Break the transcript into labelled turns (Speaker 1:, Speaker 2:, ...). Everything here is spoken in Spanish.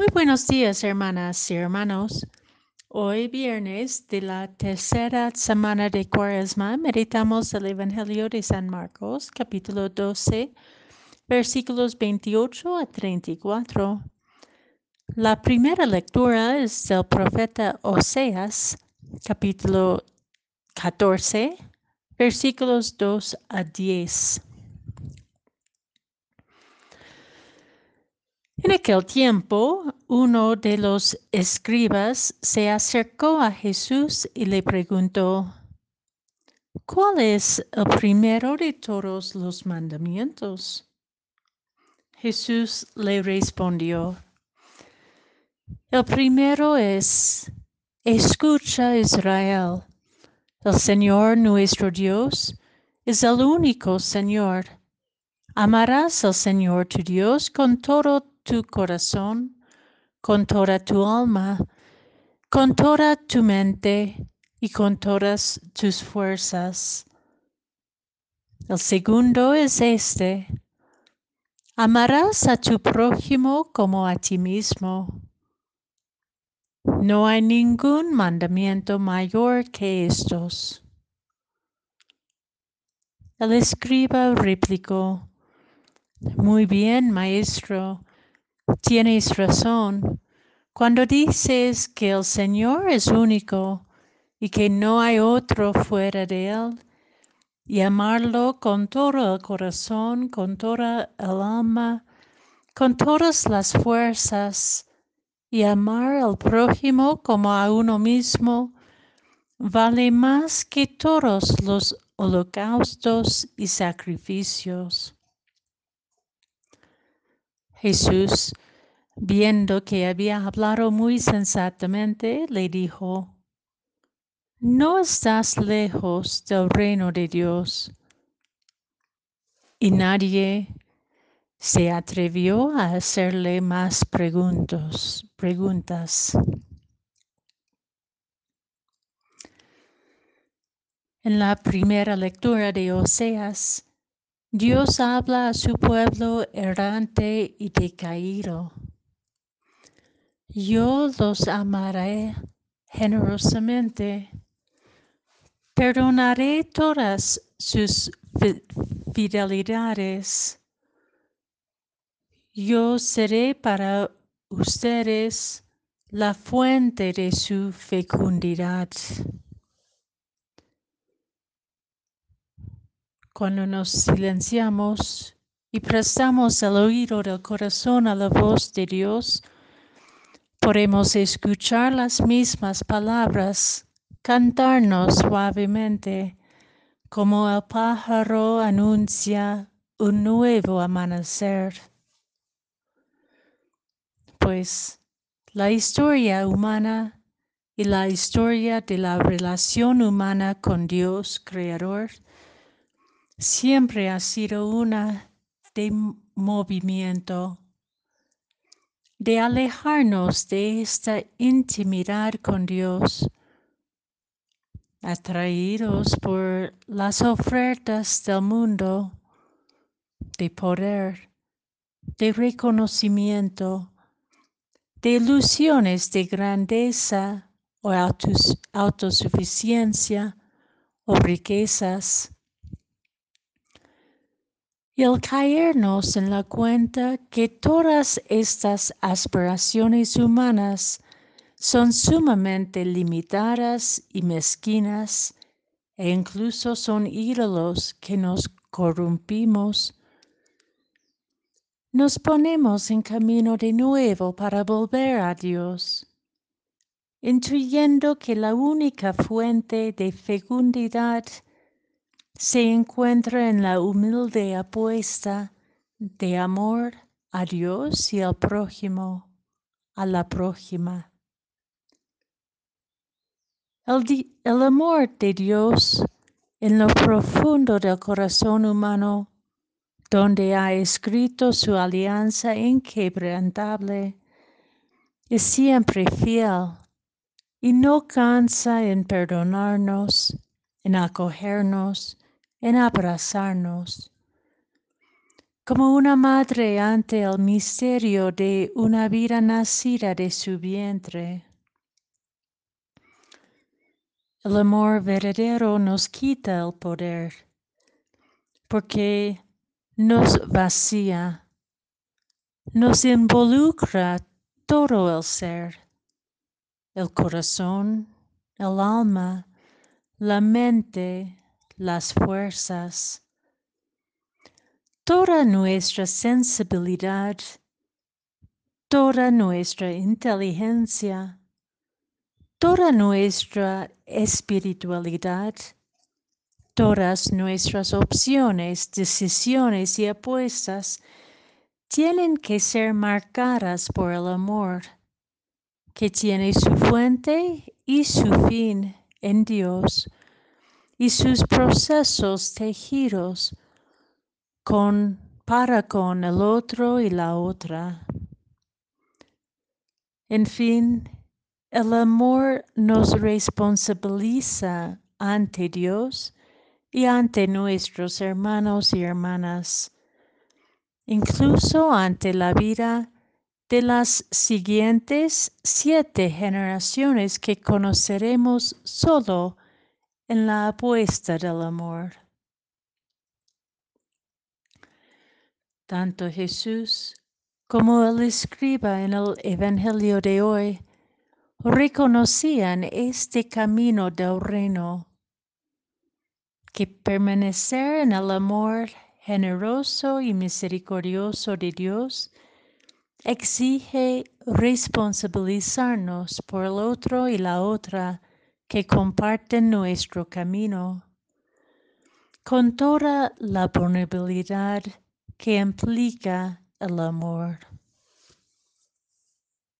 Speaker 1: Muy buenos días, hermanas y hermanos. Hoy, viernes de la tercera semana de Cuaresma, meditamos el Evangelio de San Marcos, capítulo 12, versículos 28 a 34. La primera lectura es del profeta Oseas, capítulo 14, versículos 2 a 10. En aquel tiempo, uno de los escribas se acercó a Jesús y le preguntó, ¿cuál es el primero de todos los mandamientos? Jesús le respondió, el primero es, escucha Israel, el Señor nuestro Dios es el único Señor. Amarás al Señor tu Dios con todo tu corazón, con toda tu alma, con toda tu mente y con todas tus fuerzas. El segundo es este. Amarás a tu prójimo como a ti mismo. No hay ningún mandamiento mayor que estos. El escriba replicó, Muy bien, maestro, tienes razón cuando dices que el Señor es único y que no hay otro fuera de Él, y amarlo con todo el corazón, con toda el alma, con todas las fuerzas, y amar al prójimo como a uno mismo, vale más que todos los holocaustos y sacrificios. Jesús, viendo que había hablado muy sensatamente, le dijo, no estás lejos del reino de Dios. Y nadie se atrevió a hacerle más preguntas. preguntas. En la primera lectura de Oseas, Dios habla a su pueblo errante y decaído. Yo los amaré generosamente, perdonaré todas sus fidelidades. Yo seré para ustedes la fuente de su fecundidad. Cuando nos silenciamos y prestamos el oído del corazón a la voz de Dios, podemos escuchar las mismas palabras, cantarnos suavemente, como el pájaro anuncia un nuevo amanecer. Pues la historia humana y la historia de la relación humana con Dios Creador siempre ha sido una de movimiento, de alejarnos de esta intimidad con Dios, atraídos por las ofertas del mundo, de poder, de reconocimiento, de ilusiones de grandeza o autosuficiencia o riquezas y el caernos en la cuenta que todas estas aspiraciones humanas son sumamente limitadas y mezquinas e incluso son ídolos que nos corrompimos, nos ponemos en camino de nuevo para volver a Dios, intuyendo que la única fuente de fecundidad se encuentra en la humilde apuesta de amor a Dios y al prójimo, a la prójima. El, el, amor de Dios en lo profundo del corazón humano, donde ha escrito su alianza inquebrantable, es siempre fiel y no cansa en perdonarnos, en acogernos, en abrazarnos. como una madre ante el misterio de una vida nacida de su vientre. El amor verdadero nos quita el poder porque nos vacía, nos involucra todo el ser, el corazón, el alma, la mente, las fuerzas. Toda nuestra sensibilidad, toda nuestra inteligencia, toda nuestra espiritualidad, todas nuestras opciones, decisiones y apuestas tienen que ser marcadas por el amor, que tiene su fuente y su fin en Dios, y sus procesos tejidos con, para con el otro y la otra. En fin, el amor nos responsabiliza ante Dios y ante nuestros hermanos y hermanas, incluso ante la vida de las siguientes siete generaciones que conoceremos solo en la apuesta del amor. Tanto Jesús como el escriba en el Evangelio de hoy reconocían este camino del reino, que permanecer en el amor generoso y misericordioso de Dios exige responsabilizarnos por el otro y la otra que comparten nuestro camino, con toda la vulnerabilidad que implica el amor.